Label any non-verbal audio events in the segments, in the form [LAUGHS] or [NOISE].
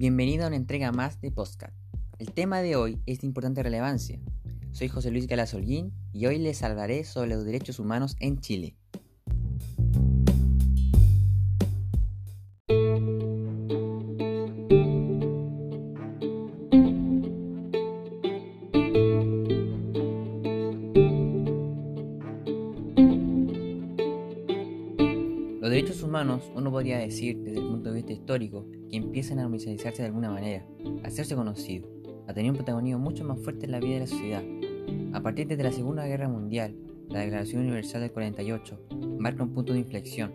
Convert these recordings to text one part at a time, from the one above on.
Bienvenido a una entrega más de Postcat. El tema de hoy es de importante relevancia. Soy José Luis Galazolguín y hoy les hablaré sobre los derechos humanos en Chile. Humanos, uno podría decir desde el punto de vista histórico, que empiezan a normalizarse de alguna manera, a hacerse conocidos, a tener un protagonismo mucho más fuerte en la vida de la sociedad. A partir de la Segunda Guerra Mundial, la Declaración Universal del 48 marca un punto de inflexión.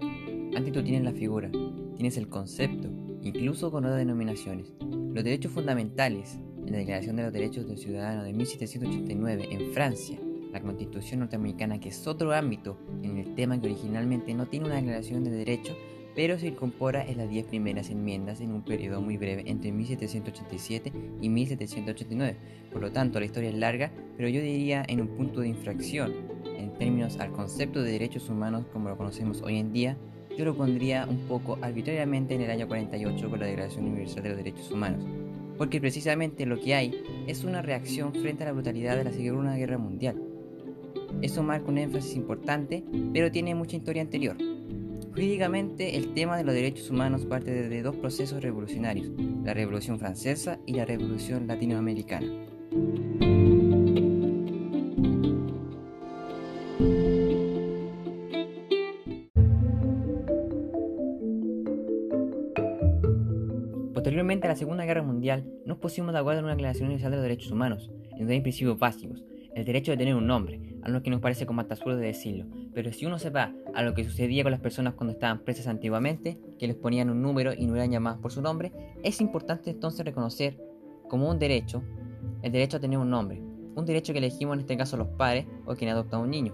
Antes tú tienes la figura, tienes el concepto, incluso con otras denominaciones. Los derechos fundamentales, en la Declaración de los Derechos del Ciudadano de 1789 en Francia, la Constitución norteamericana, que es otro ámbito en el tema que originalmente no tiene una declaración de derechos, pero se incorpora en las 10 primeras enmiendas en un periodo muy breve entre 1787 y 1789. Por lo tanto, la historia es larga, pero yo diría en un punto de infracción, en términos al concepto de derechos humanos como lo conocemos hoy en día, yo lo pondría un poco arbitrariamente en el año 48 con la Declaración Universal de los Derechos Humanos. Porque precisamente lo que hay es una reacción frente a la brutalidad de la Segunda Guerra Mundial eso marca un énfasis importante, pero tiene mucha historia anterior. Jurídicamente, el tema de los derechos humanos parte de dos procesos revolucionarios, la Revolución Francesa y la Revolución Latinoamericana. Posteriormente a la Segunda Guerra Mundial, nos pusimos de acuerdo en una Declaración Universal de los Derechos Humanos, en donde hay principios básicos, el derecho de tener un nombre, a lo que nos parece como absurdo de decirlo, pero si uno se va a lo que sucedía con las personas cuando estaban presas antiguamente, que les ponían un número y no eran llamadas por su nombre, es importante entonces reconocer como un derecho el derecho a tener un nombre, un derecho que elegimos en este caso los padres o quien adopta a un niño.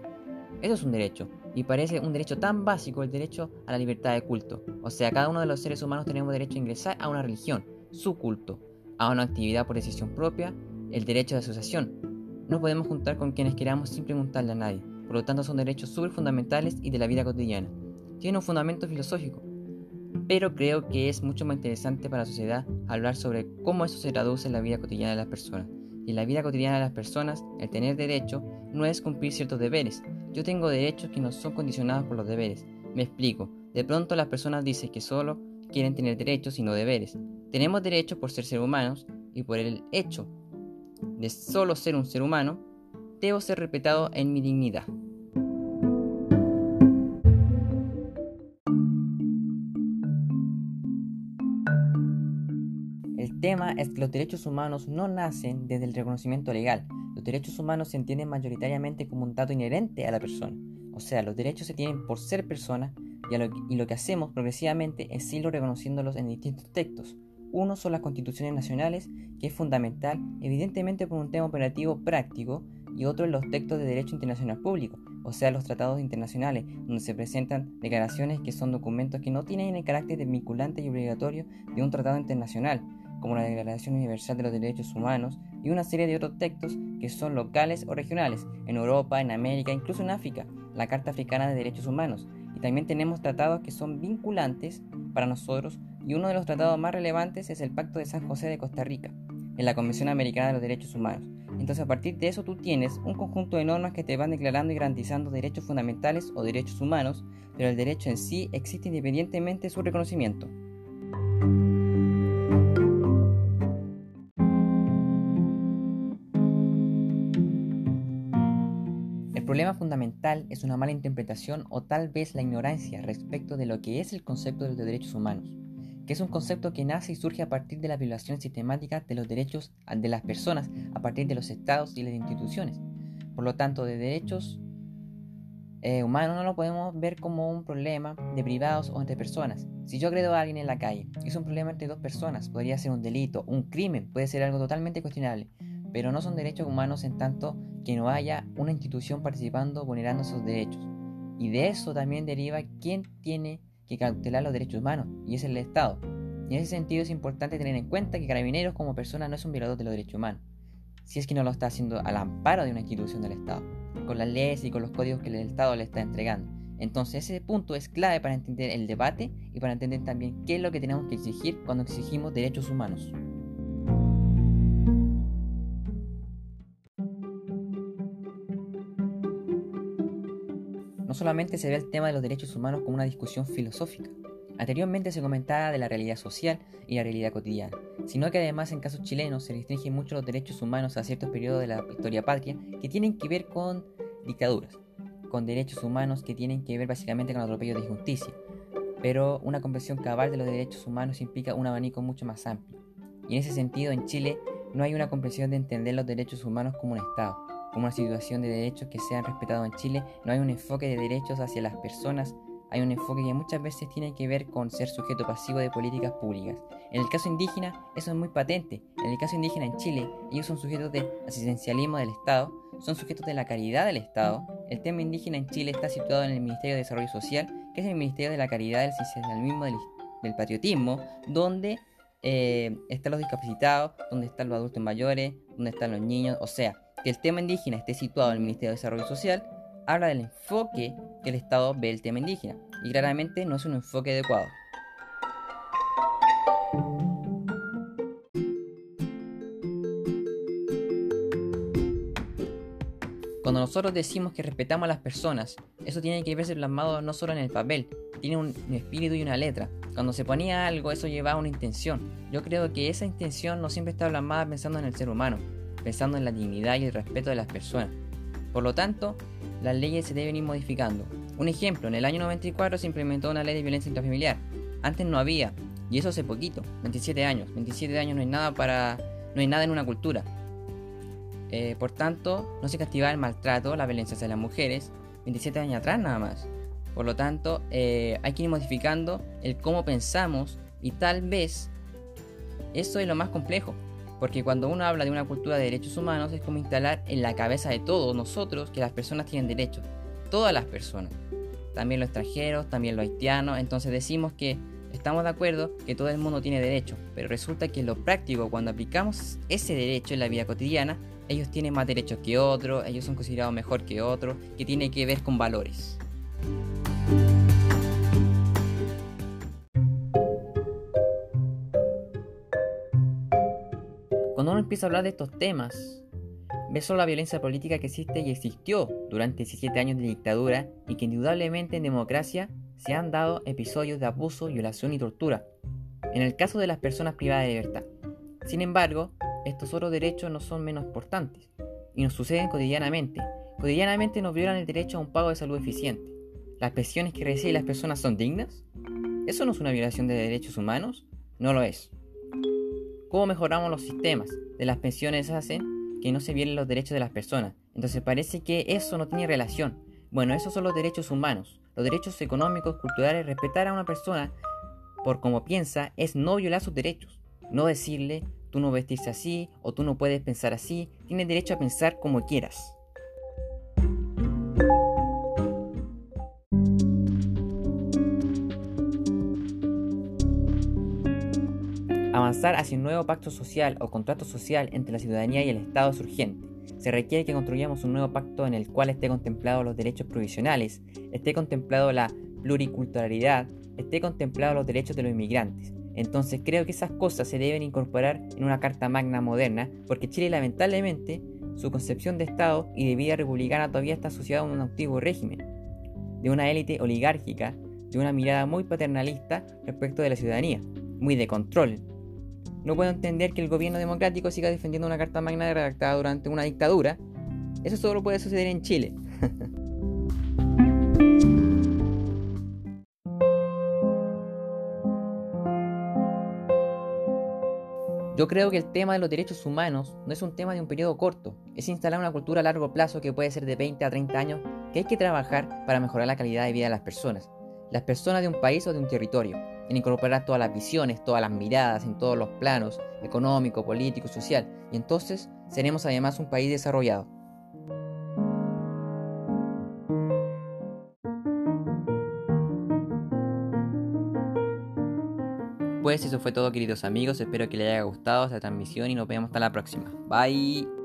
Eso es un derecho, y parece un derecho tan básico el derecho a la libertad de culto. O sea, cada uno de los seres humanos tenemos derecho a ingresar a una religión, su culto, a una actividad por decisión propia, el derecho de asociación, no podemos juntar con quienes queramos sin preguntarle a nadie, por lo tanto son derechos súper fundamentales y de la vida cotidiana. Tiene un fundamento filosófico, pero creo que es mucho más interesante para la sociedad hablar sobre cómo eso se traduce en la vida cotidiana de las personas. Y en la vida cotidiana de las personas, el tener derecho no es cumplir ciertos deberes. Yo tengo derechos que no son condicionados por los deberes. Me explico. De pronto las personas dicen que solo quieren tener derechos y no deberes. Tenemos derechos por ser seres humanos y por el hecho de solo ser un ser humano, debo ser respetado en mi dignidad. El tema es que los derechos humanos no nacen desde el reconocimiento legal. Los derechos humanos se entienden mayoritariamente como un dato inherente a la persona. O sea, los derechos se tienen por ser persona y, lo, que hacemos progresivamente es irlo reconociéndolos en distintos textos. Uno son las constituciones nacionales, que es fundamental, evidentemente por un tema operativo práctico, y otro en los textos de derecho internacional público, o sea, los tratados internacionales, donde se presentan declaraciones que son documentos que no tienen el carácter de vinculante y obligatorio de un tratado internacional, como la Declaración Universal de los Derechos Humanos, y una serie de otros textos que son locales o regionales, en Europa, en América, incluso en África, la Carta Africana de Derechos Humanos. Y también tenemos tratados que son vinculantes para nosotros y uno de los tratados más relevantes es el Pacto de San José de Costa Rica, en la Convención Americana de los Derechos Humanos. Entonces a partir de eso tú tienes un conjunto de normas que te van declarando y garantizando derechos fundamentales o derechos humanos, pero el derecho en sí existe independientemente de su reconocimiento. El problema fundamental es una mala interpretación o tal vez la ignorancia respecto de lo que es el concepto de los derechos humanos es un concepto que nace y surge a partir de la violación sistemática de los derechos de las personas, a partir de los estados y las instituciones. Por lo tanto, de derechos eh, humanos no lo podemos ver como un problema de privados o entre personas. Si yo agredo a alguien en la calle, es un problema entre dos personas, podría ser un delito, un crimen, puede ser algo totalmente cuestionable, pero no son derechos humanos en tanto que no haya una institución participando vulnerando esos derechos. Y de eso también deriva quién tiene que cautelar los derechos humanos, y es el Estado. Y en ese sentido es importante tener en cuenta que Carabineros como persona no es un violador de los derechos humanos, si es que no lo está haciendo al amparo de una institución del Estado, con las leyes y con los códigos que el Estado le está entregando. Entonces ese punto es clave para entender el debate y para entender también qué es lo que tenemos que exigir cuando exigimos derechos humanos. Solamente se ve el tema de los derechos humanos como una discusión filosófica, Anteriormente se comentaba de la realidad social y la realidad cotidiana, sino que además en casos chilenos se restringen mucho los derechos humanos a ciertos periodos de la historia patria que tienen que ver con dictaduras, con derechos humanos que tienen que ver básicamente con atropellos de injusticia. Pero una comprensión cabal de los derechos humanos implica un abanico mucho más amplio. Y en ese sentido, en Chile no hay una comprensión de entender los derechos humanos como un Estado, como una situación de derechos que sean respetados en Chile, no hay un enfoque de derechos hacia las personas hay un enfoque que muchas veces tiene que ver con ser sujeto pasivo de políticas públicas. En el caso indígena, eso es muy patente. En el caso indígena en Chile, ellos son sujetos de asistencialismo del Estado, son sujetos de la caridad del Estado. El tema indígena en Chile está situado en el Ministerio de Desarrollo Social, que es el Ministerio de la Caridad, del asistencialismo, del, del patriotismo, donde eh, están los discapacitados, donde están los adultos mayores, donde están los niños. O sea, que el tema indígena esté situado en el Ministerio de Desarrollo Social habla del enfoque que el Estado ve el tema indígena, y claramente no es un enfoque adecuado. Cuando nosotros decimos que respetamos a las personas, eso tiene que verse plasmado no solo en el papel, tiene un, espíritu y una letra. Cuando se ponía algo, eso llevaba una intención. Yo creo que esa intención no siempre está plasmada pensando en el ser humano, pensando en la dignidad y el respeto de las personas. Por lo tanto, las leyes se deben ir modificando. Un ejemplo, en el año 94 se implementó una ley de violencia intrafamiliar. Antes no había, y eso hace poquito, 27 años. 27 años no hay nada para no hay nada en una cultura. Eh, por tanto, no se castigaba el maltrato, la violencia hacia las mujeres, 27 años atrás nada más. Por lo tanto, eh, hay que ir modificando el cómo pensamos y tal vez eso es lo más complejo. Porque cuando uno habla de una cultura de derechos humanos es como instalar en la cabeza de todos nosotros que las personas tienen derechos. Todas las personas. También los extranjeros, también los haitianos. Entonces decimos que estamos de acuerdo que todo el mundo tiene derecho. Pero resulta que en lo práctico, cuando aplicamos ese derecho en la vida cotidiana, ellos tienen más derechos que otros, ellos son considerados mejor que otros, que tiene que ver con valores. Cuando uno empieza a hablar de estos temas, ve solo la violencia política que existe y existió durante 17 años de dictadura y que indudablemente en democracia se han dado episodios de abuso, violación y tortura, en el caso de las personas privadas de libertad. Sin embargo, estos otros derechos no son menos importantes y nos suceden cotidianamente. Cotidianamente nos violan el derecho a un pago de salud eficiente. ¿Las pensiones que reciben las personas son dignas? ¿Eso no es una violación de derechos humanos? No lo es. ¿Cómo mejoramos los sistemas de las pensiones hacen que no se violen los derechos de las personas? Entonces parece que eso no tiene relación. Bueno, esos son los derechos humanos. Los derechos económicos, culturales, respetar a una persona por cómo piensa es no violar sus derechos. No decirle, tú no vestirse así o tú no puedes pensar así. Tienes derecho a pensar como quieras. Avanzar hacia un nuevo pacto social o contrato social entre la ciudadanía y el Estado es urgente. Se requiere que construyamos un nuevo pacto en el cual esté contemplado los derechos provisionales, esté contemplado la pluriculturalidad, esté contemplado los derechos de los inmigrantes. Entonces creo que esas cosas se deben incorporar en una Carta Magna moderna, porque Chile lamentablemente su concepción de Estado y de vida republicana todavía está asociada a un antiguo régimen, de una élite oligárquica, de una mirada muy paternalista respecto de la ciudadanía, muy de control, no puedo entender que el gobierno democrático siga defendiendo una carta magna redactada durante una dictadura. Eso solo puede suceder en Chile. [LAUGHS] Yo creo que el tema de los derechos humanos no es un tema de un periodo corto, es instalar una cultura a largo plazo que puede ser de 20 a 30 años que hay que trabajar para mejorar la calidad de vida de las personas, las personas de un país o de un territorio en incorporar todas las visiones, todas las miradas, en todos los planos, económico, político, social, y entonces seremos además un país desarrollado. Pues eso fue todo queridos amigos, espero que les haya gustado esta transmisión y nos vemos hasta la próxima. Bye.